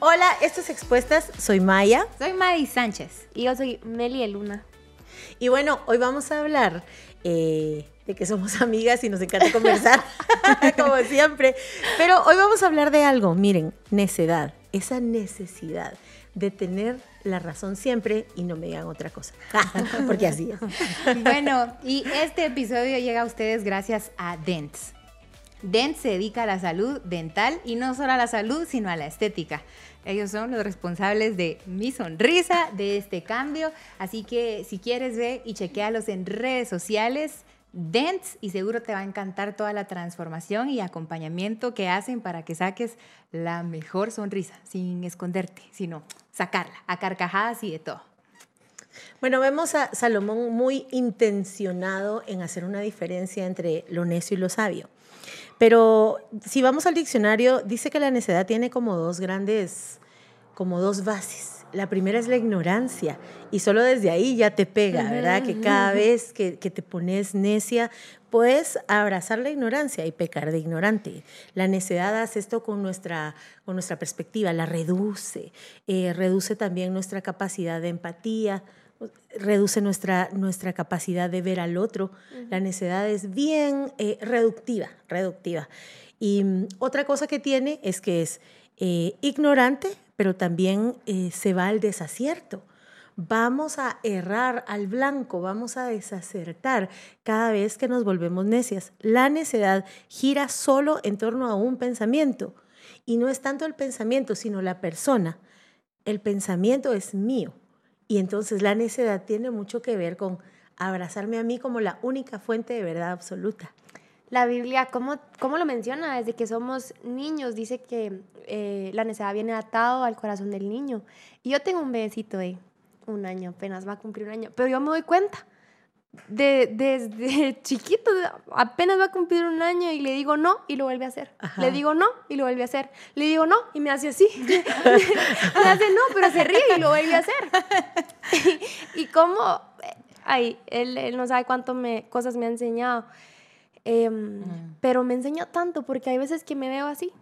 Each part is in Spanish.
Hola, esto es Expuestas. Soy Maya. Soy Madi Sánchez. Y yo soy Meli Luna. Y bueno, hoy vamos a hablar eh, de que somos amigas y nos encanta conversar, como siempre. Pero hoy vamos a hablar de algo, miren, necedad, esa necesidad de tener la razón siempre y no me digan otra cosa, porque así es. Bueno, y este episodio llega a ustedes gracias a Dents. Dent se dedica a la salud dental y no solo a la salud, sino a la estética. Ellos son los responsables de mi sonrisa, de este cambio. Así que si quieres ver y chequealos en redes sociales, Dents, y seguro te va a encantar toda la transformación y acompañamiento que hacen para que saques la mejor sonrisa, sin esconderte, sino sacarla, a carcajadas y de todo. Bueno, vemos a Salomón muy intencionado en hacer una diferencia entre lo necio y lo sabio. Pero si vamos al diccionario, dice que la necedad tiene como dos grandes, como dos bases. La primera es la ignorancia y solo desde ahí ya te pega, ¿verdad? Que cada vez que, te pones necia, puedes abrazar la ignorancia y pecar de ignorante. La necedad hace esto con nuestra, con nuestra perspectiva, la reduce, eh, reduce también nuestra capacidad de empatía, reduce nuestra, nuestra capacidad de ver al otro. La necedad es bien eh, reductiva, reductiva. Y mm, otra cosa que tiene es que es eh, ignorante, pero también eh, se va al desacierto. Vamos a errar al blanco, vamos a desacertar cada vez que nos volvemos necias. La necedad gira solo en torno a un pensamiento y no es tanto el pensamiento, sino la persona. El pensamiento es mío, y entonces la necedad tiene mucho que ver con abrazarme a mí como la única fuente de verdad absoluta. La Biblia, ¿cómo, cómo lo menciona? Desde que somos niños, dice que eh, la necedad viene atado al corazón del niño. Y yo tengo un bebecito de un año, apenas va a cumplir un año, pero yo me doy cuenta de, desde chiquito, apenas va a cumplir un año y le digo no y lo vuelve a hacer. Le digo no y lo vuelve a hacer. Le digo no y me hace así. me hace no, pero se ríe y lo vuelve a hacer. y, cómo, ay, él, él, no sabe cuánto me, cosas me ha enseñado. Mm. Pero me enseña tanto porque hay veces que me veo así.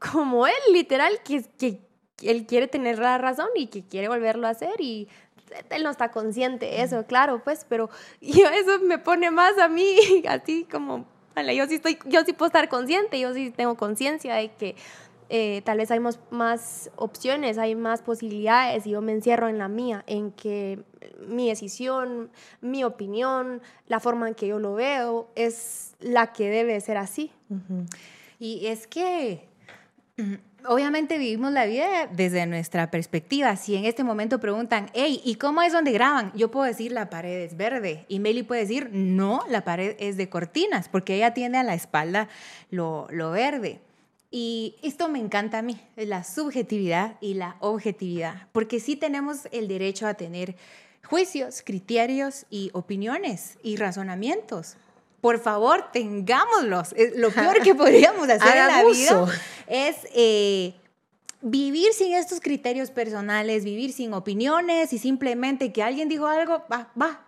Como él, literal, que, que él quiere tener la razón y que quiere volverlo a hacer y él no está consciente eso, claro, pues, pero yo eso me pone más a mí, así como, vale, yo sí estoy, yo sí puedo estar consciente, yo sí tengo conciencia de que eh, tal vez hay más, opciones, hay más posibilidades y yo me encierro en la mía, en que mi decisión, mi opinión, la forma en que yo lo veo es la que debe ser así. Y es que obviamente vivimos la vida desde nuestra perspectiva. Si en este momento preguntan, hey, ¿y cómo es donde graban? Yo puedo decir, la pared es verde. Y Meli puede decir, no, la pared es de cortinas, porque ella tiene a la espalda lo, lo verde. Y esto me encanta a mí, la subjetividad y la objetividad, porque sí tenemos el derecho a tener juicios, criterios y opiniones y razonamientos por favor, tengámoslos. Lo peor que podríamos hacer en la vida es eh, vivir sin estos criterios personales, vivir sin opiniones y simplemente que alguien dijo algo, va, va,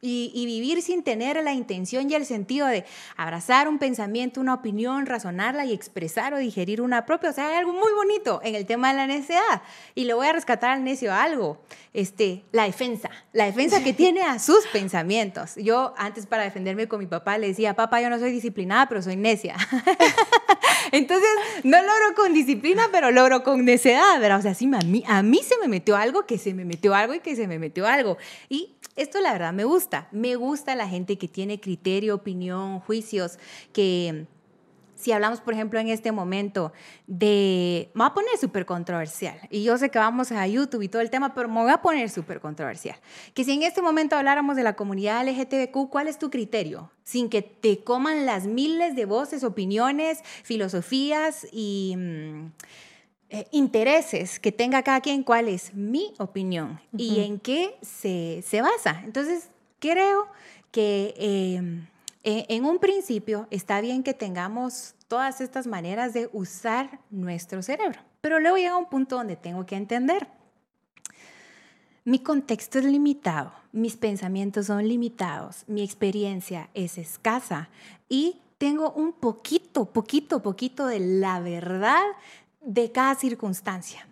y, vivir sin tener la intención y el sentido de abrazar un pensamiento, una opinión, razonarla y expresar o digerir una propia. O sea, hay algo muy bonito en el tema de la necedad. Y le voy a rescatar al necio algo, este, la defensa, la defensa que tiene a sus pensamientos. Yo antes para defenderme con mi papá le decía, papá, yo no soy disciplinada, pero soy necia. Entonces, no logro con disciplina, pero logro con necedad, ¿verdad? O sea, sí, a mí, a mí se me metió algo, que se me metió algo y que se me metió algo. Y esto la verdad me gusta. Me gusta la gente que tiene criterio, opinión, juicios, que si hablamos, por ejemplo, en este momento de, me voy a poner súper controversial, y yo sé que vamos a YouTube y todo el tema, pero me voy a poner súper controversial, que si en este momento habláramos de la comunidad LGTBQ, ¿cuál es tu criterio? Sin que te coman las miles de voces, opiniones, filosofías y... Mm, eh, intereses que tenga cada quien, cuál es mi opinión y en qué se, se, basa. Entonces, creo que em, e, en un principio está bien que tengamos todas estas maneras de usar nuestro cerebro, pero luego llega un punto donde tengo que entender. Mi contexto es limitado, mis pensamientos son limitados, mi experiencia es escasa y tengo un poquito, poquito, poquito de la verdad de cada circunstancia.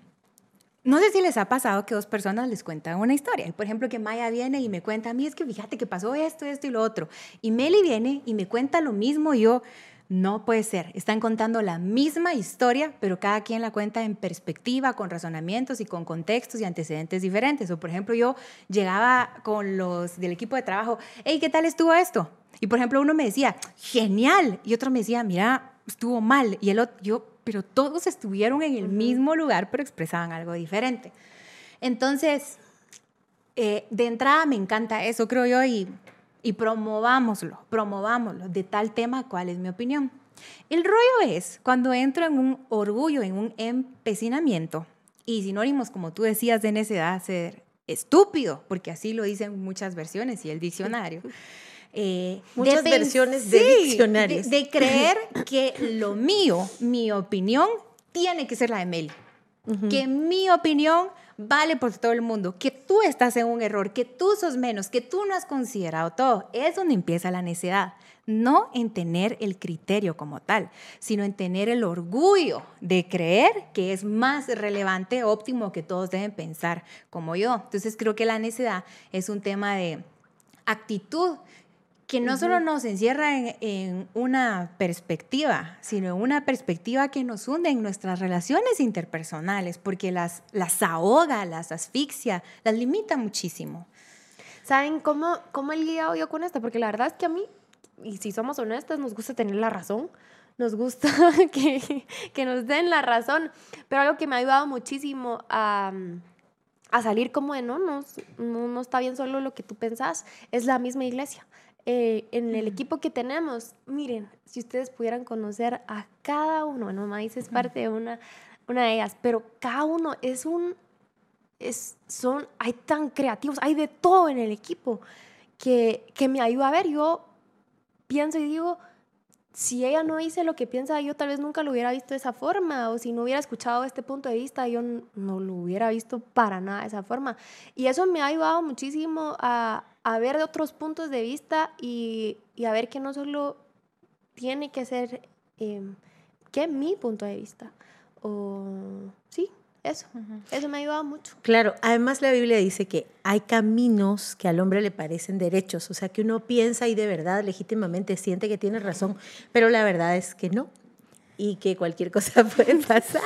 No sé si les ha pasado que dos personas les cuentan una historia. Por ejemplo, que Maya viene y me cuenta a mí, es que fíjate que pasó esto, esto y lo otro. Y Meli viene y me cuenta lo mismo y yo, no puede ser. Están contando la misma historia, pero cada quien la cuenta en perspectiva, con razonamientos y con contextos y antecedentes diferentes. O, por ejemplo, yo llegaba con los del equipo de trabajo, hey, ¿qué tal estuvo esto? Y, por ejemplo, uno me decía, genial. Y otro me decía, mira, estuvo mal. Y el otro, yo, pero todos estuvieron en el mismo lugar, pero expresaban algo diferente. Entonces, eh, de entrada me encanta eso, creo yo, y, y promovámoslo, promovámoslo de tal tema, cuál es mi opinión. El rollo es cuando entro en un orgullo, en un empecinamiento, y sinónimos, como tú decías, de necedad, ser estúpido, porque así lo dicen muchas versiones y el diccionario. Eh, Muchas versiones de diccionarios. De, creer que lo mío, mi opinión, tiene que ser la de Meli. Que mi opinión vale por todo el mundo, que tú estás en un error, que tú sos menos, que tú no has considerado todo. Es donde empieza la necedad. No en tener el criterio como tal, sino en tener el orgullo de creer que es más relevante, óptimo, que todos deben pensar como yo. Entonces creo que la necedad es un tema de actitud que no solo nos encierra en, una perspectiva, sino en una perspectiva que nos hunde en nuestras relaciones interpersonales, porque las, las ahoga, las asfixia, las limita muchísimo. ¿Saben cómo, cómo he lidiado yo con esto? Porque la verdad es que a mí, y si somos honestas, nos gusta tener la razón, nos gusta que, que nos den la razón, pero algo que me ha ayudado muchísimo a a salir como de no, no, no, está bien solo lo que tú pensás, es la misma iglesia. Eh, en el equipo que tenemos, miren, si ustedes pudieran conocer a cada uno, bueno, Maíz es parte de una, una de ellas, pero cada uno es un, es, son, hay tan creativos, hay de todo en el equipo que, que me ayuda a ver, yo pienso y digo, si ella no dice lo que piensa, yo tal vez nunca lo hubiera visto de esa forma, o si no hubiera escuchado este punto de vista, yo no lo hubiera visto para nada de esa forma. Y eso me ha ayudado muchísimo a, a ver de otros puntos de vista y, y, a ver que no solo tiene que ser eh, que mi punto de vista, o sí, eso, eso me ha ayudado mucho. Claro, además la Biblia dice que hay caminos que al hombre le parecen derechos, o sea, que uno piensa y de verdad legítimamente siente que tiene razón, pero la verdad es que no y que cualquier cosa puede pasar.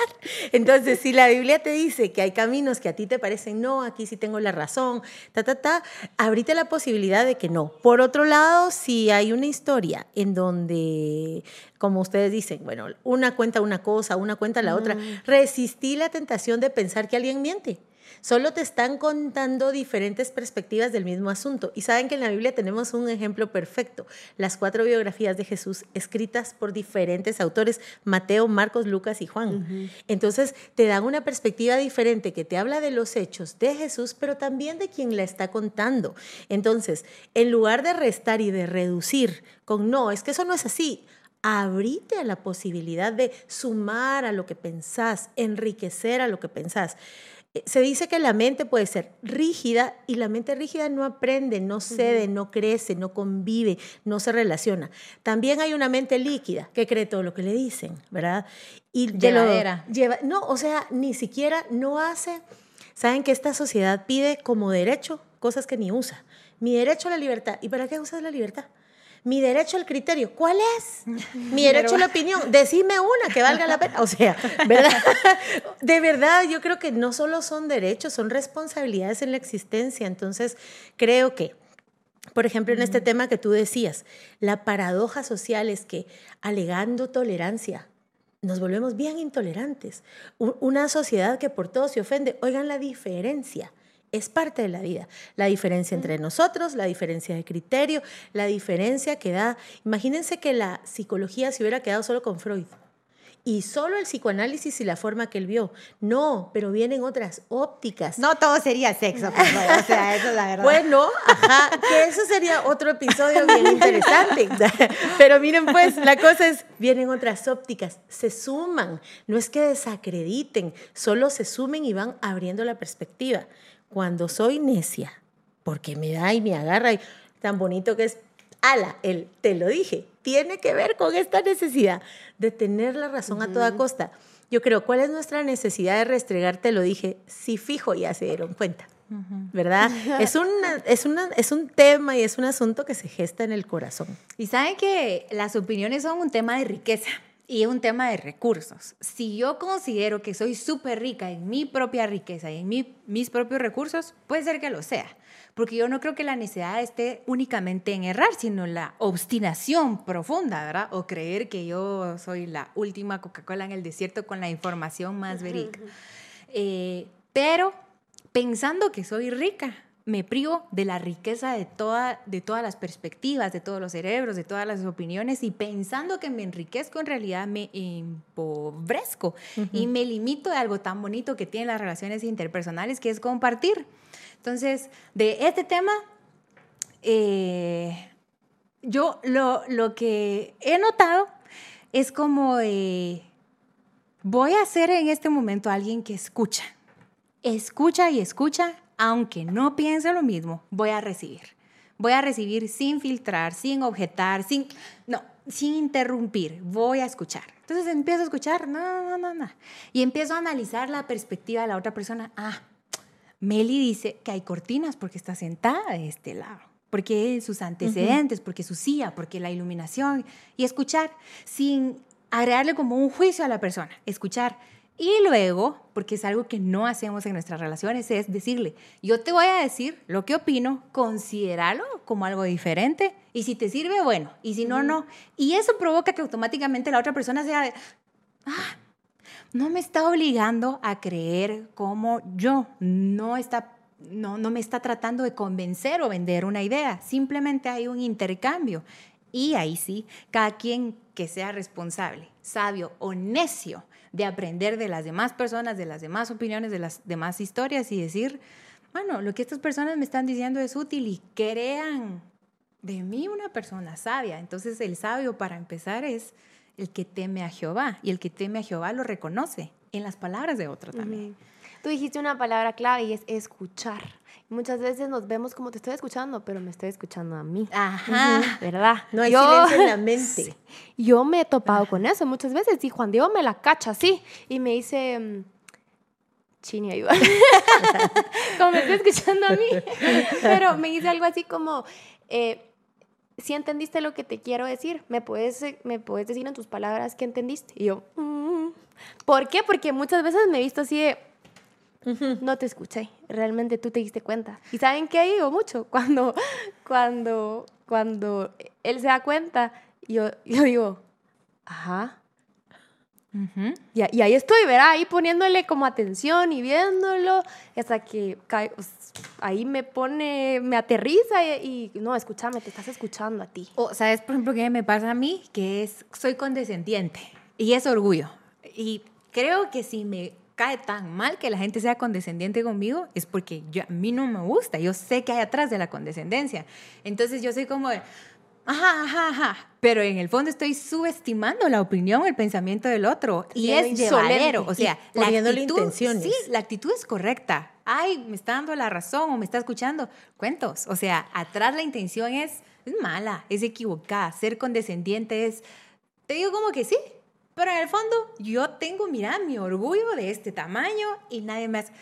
Entonces, si la Biblia te dice que hay caminos que a ti te parecen no, aquí sí tengo la razón, ta, ta, ta, abrite la posibilidad de que no. Por otro lado, si hay una historia en donde, como ustedes dicen, bueno, una cuenta una cosa, una cuenta la otra, resistí la tentación de pensar que alguien miente. Solo te están contando diferentes perspectivas del mismo asunto. Y saben que en la Biblia tenemos un ejemplo perfecto, las cuatro biografías de Jesús escritas por diferentes autores, Mateo, Marcos, Lucas y Juan. Entonces te dan una perspectiva diferente que te habla de los hechos de Jesús, pero también de quien la está contando. Entonces, en lugar de restar y de reducir con no, es que eso no es así, abrite a la posibilidad de sumar a lo que pensás, enriquecer a lo que pensás. Eh, se dice que la mente puede ser rígida y la mente rígida no aprende, no cede, no crece, no convive, no se relaciona. También hay una mente líquida que cree todo lo que le dicen, ¿verdad? Y Llevadera. lleva, no, o sea, ni siquiera no hace. Saben que esta sociedad pide como derecho cosas que ni usa. Mi derecho a la libertad. ¿Y para qué usas la libertad? Mi derecho al criterio, ¿cuál es? Mi derecho a la opinión, decime una que valga la pena. O sea, ¿verdad? De verdad, yo creo que no solo son derechos, son responsabilidades en la existencia. Entonces, creo que por ejemplo, en este tema que tú decías, la paradoja social es que alegando tolerancia, nos volvemos bien intolerantes. Una sociedad que por todo se ofende, oigan la diferencia es parte de la vida. La diferencia entre nosotros, la diferencia de criterio, la diferencia que da. Imagínense que la psicología se hubiera quedado solo con Freud. Y solo el psicoanálisis y la forma que él vio. No, pero vienen otras ópticas. No todo sería sexo, pues, o sea, eso es la verdad. Bueno, ajá, que eso sería otro episodio bien interesante. Pero miren, pues, la cosa es, vienen otras ópticas, se suman, no es que desacrediten, solo se sumen y van abriendo la perspectiva cuando soy necia, porque me da y me agarra, y tan bonito que es, ala, él, te lo dije, tiene que ver con esta necesidad de tener la razón a toda costa. yo creo, ¿cuál es nuestra necesidad de restregarte? Lo dije, sí fijo, ya se dieron cuenta. ¿Verdad? es, una, es, una, es un tema y es un asunto que se gesta en el corazón. Y saben que las opiniones son un tema de riqueza y un tema de recursos. Si yo considero que soy súper rica en mi propia riqueza y en mi, mis propios recursos, puede ser que lo sea. Porque yo no creo que la necesidad esté únicamente en errar, sino la obstinación profunda, ¿verdad? O creer que yo soy la última Coca-Cola en el desierto con la información más verídica. Eh, pero pensando que soy rica, me privo de la riqueza de, toda, de todas las perspectivas, de todos los cerebros, de todas las opiniones y pensando que me enriquezco, en realidad me empobrezco y me limito de algo tan bonito que tienen las relaciones interpersonales, que es compartir. Entonces, de este tema, eh, yo lo, lo, que he notado es como voy a ser en este momento alguien que escucha escucha y escucha, aunque no piense lo mismo, voy a recibir. Voy a recibir sin filtrar, sin objetar, sin, no, sin interrumpir. Voy a escuchar. Entonces empiezo a escuchar, no, no, no, no. Y empiezo a analizar la perspectiva de la otra persona. Ah, Meli dice que hay cortinas porque está sentada de este lado, porque sus antecedentes, porque su silla, porque la iluminación. Y escuchar sin agregarle como un juicio a la persona. Escuchar y luego, porque es algo que no hacemos en nuestras relaciones, es decirle, yo te voy a decir lo que opino, considéralo como algo diferente y si te sirve, bueno, y si no, no. Y eso provoca que automáticamente la otra persona sea ah, no me está obligando a creer como yo, no está no, no me está tratando de convencer o vender una idea, simplemente hay un intercambio. Y ahí sí, cada quien que sea responsable, sabio o necio de aprender de las demás personas, de las demás opiniones, de las demás historias y decir, bueno, lo que estas personas me están diciendo es útil y crean de mí una persona sabia. Entonces el sabio para empezar es el que teme a Jehová y el que teme a Jehová lo reconoce en las palabras de otro también. Tú dijiste una palabra clave y es escuchar. Muchas veces nos vemos como te estoy escuchando, pero me estoy escuchando a mí. Ajá. ¿Verdad? No hay silencio en la mente. Yo me he topado con eso muchas veces y Juan Diego me la cacha así y me dice, mm, Chini, ayuda. como me estoy escuchando a mí. pero me dice algo así como, eh, si entendiste lo que te quiero decir, ¿me puedes, me puedes decir en tus palabras qué entendiste? Y yo, mm". ¿por qué? Porque muchas veces me he visto así de no te escuché, realmente tú te diste cuenta. ¿Y saben qué digo mucho? Cuando, cuando, cuando él se da cuenta, yo, yo digo, ajá. y, y, ahí estoy, ¿verdad? Ahí poniéndole como atención y viéndolo, hasta que cae, pues, ahí me pone, me aterriza y, no, escúchame, te estás escuchando a ti. O, ¿sabes, por ejemplo, qué me pasa a mí? Que es, soy condescendiente y es orgullo. Y creo que si me cae tan mal que la gente sea condescendiente conmigo es porque yo, a mí no me gusta. Yo sé que hay atrás de la condescendencia. Entonces yo soy como de, ajá, ajá, ajá. Pero en el fondo estoy subestimando la opinión, el pensamiento del otro. Y es llevadero. O sea, la actitud, sí, la actitud es correcta. Ay, me está dando la razón o me está escuchando. Cuentos. O sea, atrás la intención es, es mala, es equivocada. Ser condescendiente es, te digo como que sí, pero en el fondo, yo tengo, mira, mi orgullo de este tamaño y nadie más.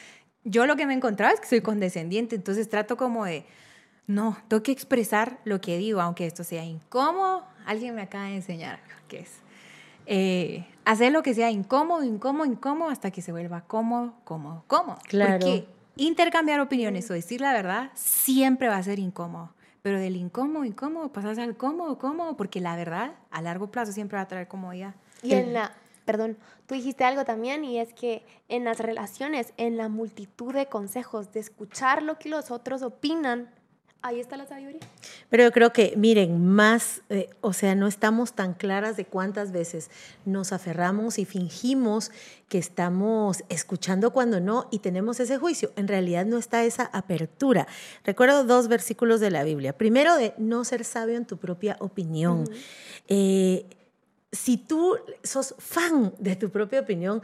Yo lo que me he encontrado es que soy condescendiente, entonces trato como de, no, tengo que expresar lo que digo, aunque esto sea incómodo. Alguien me acaba de enseñar qué es. Eh, hacer lo que sea incómodo, incómodo, incómodo, hasta que se vuelva cómodo, cómodo, cómodo. Claro. Porque intercambiar opiniones o decir la verdad siempre va a ser incómodo. Pero del incómodo, incómodo, pasas al cómodo, cómodo, porque la verdad a largo plazo siempre va a traer comodidad. Y en la, perdón, tú dijiste algo también y es que en las relaciones, en la multitud de consejos, de escuchar lo que los otros opinan, ahí está la sabiduría. Pero yo creo que, miren, más, eh, o sea, no estamos tan claras de cuántas veces nos aferramos y fingimos que estamos escuchando cuando no y tenemos ese juicio. En realidad no está esa apertura. Recuerdo dos versículos de la Biblia. Primero, de no ser sabio en tu propia opinión si tú sos fan de tu propia opinión,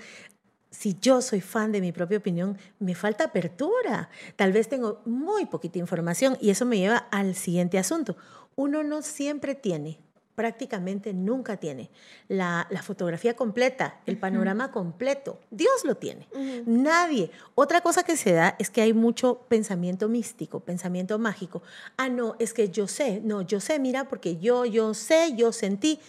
si yo soy fan de mi propia opinión, me falta apertura. Tal vez tengo muy poquita información y eso me lleva al siguiente asunto. Uno no siempre tiene prácticamente nunca tiene la, la, fotografía completa, el panorama completo. Dios lo tiene. Nadie. Otra cosa que se da es que hay mucho pensamiento místico, pensamiento mágico. Ah, no, es que yo sé, no, yo sé, mira, porque yo, yo sé, yo sentí.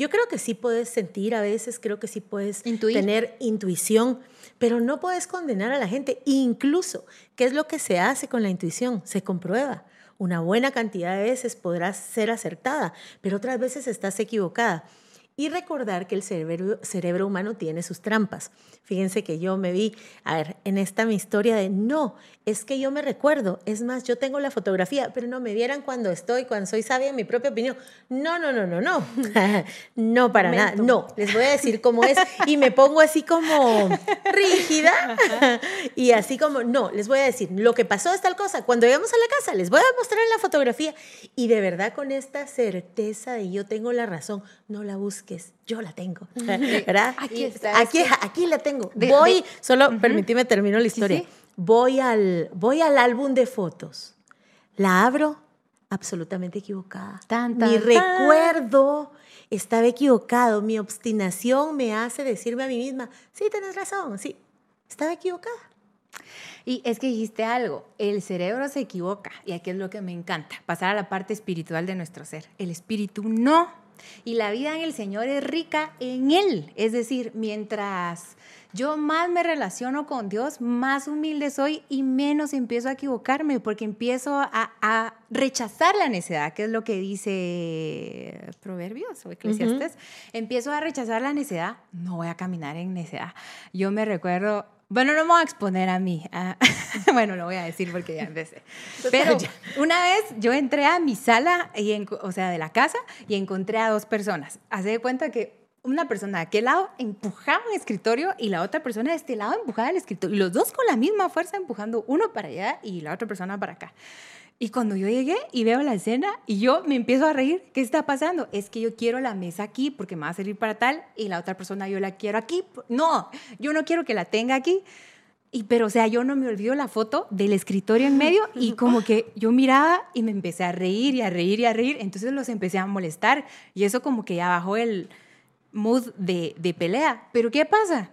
Yo creo que sí puedes sentir a veces, creo que sí puedes tener intuición, pero no puedes condenar a la gente. Incluso, ¿qué es lo que se hace con la intuición? Se comprueba una buena cantidad de veces podrás ser acertada, pero otras veces estás equivocada y recordar que el cerebro, cerebro humano tiene sus trampas. Fíjense que yo me vi, a ver, en esta mi historia de no, es que yo me recuerdo, es más, yo tengo la fotografía, pero no me vieran cuando estoy, cuando soy sabia en mi propia opinión. No, no, no, no, no, no para nada, no, les voy a decir cómo es y me pongo así como rígida y así como, no, les voy a decir, lo que pasó es tal cosa, cuando llegamos a la casa les voy a mostrar la fotografía y de verdad con esta certeza de yo tengo la razón, no la yo la tengo, ¿verdad? Aquí está. Aquí, aquí la tengo. voy, solo permíteme termino la historia. Voy, al, voy al álbum de fotos. La abro absolutamente equivocada. Mi recuerdo estaba equivocado. Mi obstinación me hace decirme a mí misma, sí, tienes razón, sí, estaba equivocada. Y es que dijiste algo, el cerebro se equivoca, y aquí es lo que me encanta, pasar a la parte espiritual de nuestro ser. El espíritu no. Y la vida en el Señor es rica en Él. Es decir, mientras yo más me relaciono con Dios, más humilde soy y menos empiezo a equivocarme porque empiezo a, rechazar la necedad, que es lo que dice Proverbios o Eclesiastes. Empiezo a rechazar la necedad, no voy a caminar en necedad. Yo me recuerdo bueno, no me voy a exponer a mí. Ah, bueno, lo voy a decir porque ya empecé. Pero una vez yo entré a mi sala, y o sea, de la casa, y encontré a dos personas. Hace de cuenta que una persona de aquel lado empujaba un escritorio y la otra persona de este lado empujaba el escritorio. Y los dos con la misma fuerza empujando uno para allá y la otra persona para acá. Y cuando yo llegué y veo la escena y yo me empiezo a reír, ¿qué está pasando? Es que yo quiero la mesa aquí porque me va a servir para tal y la otra persona yo la quiero aquí. No, yo no quiero que la tenga aquí. Y pero o sea, yo no me olvido la foto del escritorio en medio y como que yo miraba y me empecé a reír y a reír y a reír, entonces los empecé a molestar y eso como que ya bajó el mood de, de pelea. Pero ¿qué pasa?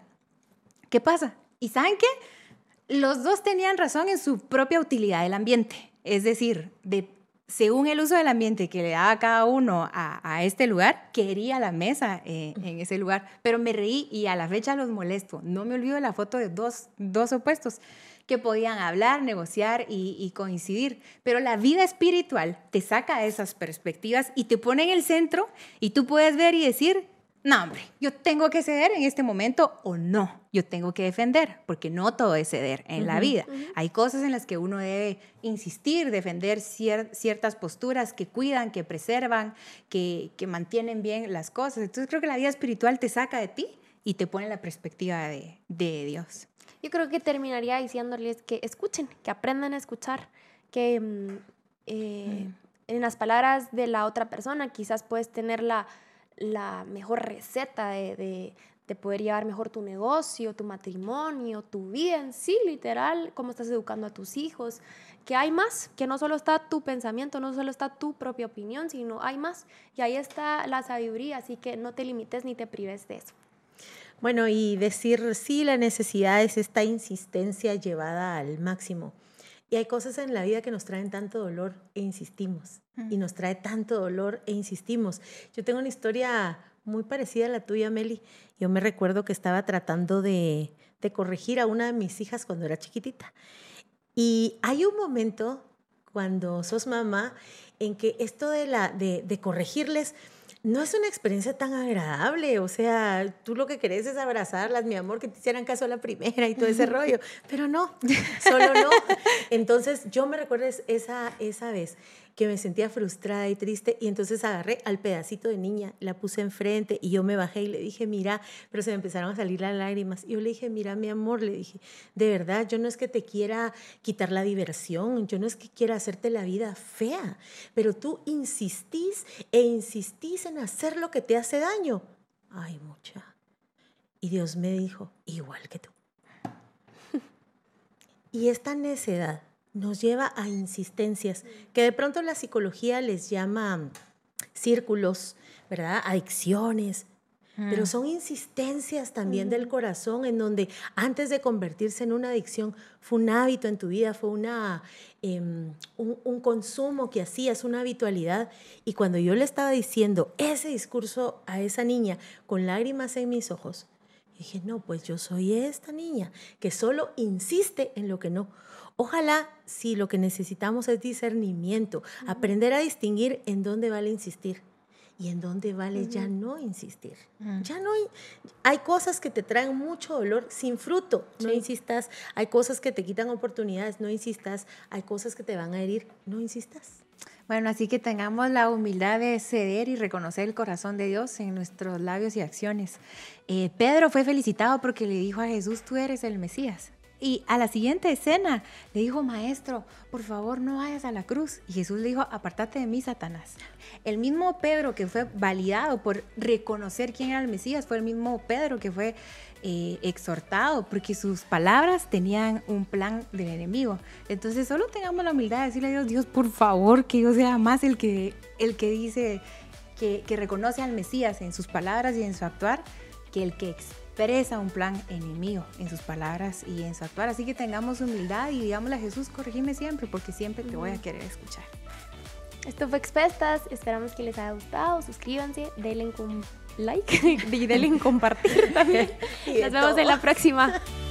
¿Qué pasa? ¿Y saben qué? Los dos tenían razón en su propia utilidad del ambiente. Es decir, de, según el uso del ambiente que le daba cada uno a, este lugar, quería la mesa eh, en ese lugar, pero me reí y a la fecha los molesto. No me olvido de la foto de dos, dos opuestos que podían hablar, negociar y, y, coincidir. Pero la vida espiritual te saca de esas perspectivas y te pone en el centro y tú puedes ver y decir, no, hombre, yo tengo que ceder en este momento o no, yo tengo que defender, porque no todo es ceder en la vida. Hay cosas en las que uno debe insistir, defender ciertas posturas que cuidan, que preservan, que, que, mantienen bien las cosas. Entonces creo que la vida espiritual te saca de ti y te pone la perspectiva de, de Dios. Yo creo que terminaría diciéndoles que escuchen, que aprendan a escuchar, que mm, eh, en las palabras de la otra persona quizás puedes tener la la mejor receta de, poder llevar mejor tu negocio, tu matrimonio, tu vida en sí, literal, cómo estás educando a tus hijos, que hay más, que no solo está tu pensamiento, no solo está tu propia opinión, sino hay más. Y ahí está la sabiduría, así que no te limites ni te prives de eso. Bueno, y decir sí, la necesidad es esta insistencia llevada al máximo. Y hay cosas en la vida que nos traen tanto dolor e insistimos. Y nos trae tanto dolor e insistimos. Yo tengo una historia muy parecida a la tuya, Meli. Yo me recuerdo que estaba tratando de, de corregir a una de mis hijas cuando era chiquitita. Y hay un momento cuando sos mamá en que esto de, la, de, de corregirles no es una experiencia tan agradable. O sea, tú lo que querés es abrazarlas, mi amor, que te hicieran caso a la primera y todo ese rollo. Pero no, solo no. Entonces, yo me recuerdo esa, esa vez que me sentía frustrada y triste y entonces agarré al pedacito de niña, la puse enfrente y yo me bajé y le dije, mira, pero se me empezaron a salir las lágrimas. Y yo le dije, mira, mi amor, le dije, de verdad, yo no es que te quiera quitar la diversión, yo no es que quiera hacerte la vida fea, pero tú insistís e insistís en hacer lo que te hace daño. Ay, mucha. Y Dios me dijo, igual que tú. y esta necedad nos lleva a insistencias, que de pronto la psicología les llama círculos, ¿verdad? Adicciones. Pero son insistencias también del corazón en donde antes de convertirse en una adicción fue un hábito en tu vida, fue una, em, un, un, consumo que hacías, una habitualidad. Y cuando yo le estaba diciendo ese discurso a esa niña con lágrimas en mis ojos, dije, no, pues yo soy esta niña que solo insiste en lo que no. Ojalá si lo que necesitamos es discernimiento, aprender a distinguir en dónde vale insistir y en dónde vale ya no insistir. Ya no hay cosas que te traen mucho dolor sin fruto, no insistas. Hay cosas que te quitan oportunidades, no insistas. Hay cosas que te van a herir, no insistas. Bueno, así que tengamos la humildad de ceder y reconocer el corazón de Dios en nuestros labios y acciones. Eh, Pedro fue felicitado porque le dijo a Jesús, tú eres el Mesías. Y a la siguiente escena le dijo, maestro, por favor no vayas a la cruz. Y Jesús le dijo, apártate de mí, Satanás. El mismo Pedro que fue validado por reconocer quién era el Mesías, fue el mismo Pedro que fue eh, exhortado porque sus palabras tenían un plan del enemigo. Entonces solo tengamos la humildad de decirle a Dios, Dios, por favor, que yo sea más el que, el que dice, que, que reconoce al Mesías en sus palabras y en su actuar, que el que expresa un plan enemigo en sus palabras y en su actuar. Así que tengamos humildad y digámosle a Jesús, corregime siempre porque siempre te voy a querer escuchar. Esto fue Expestas, esperamos que les haya gustado, suscríbanse, denle un like y denle en compartir también. Nos vemos en la próxima.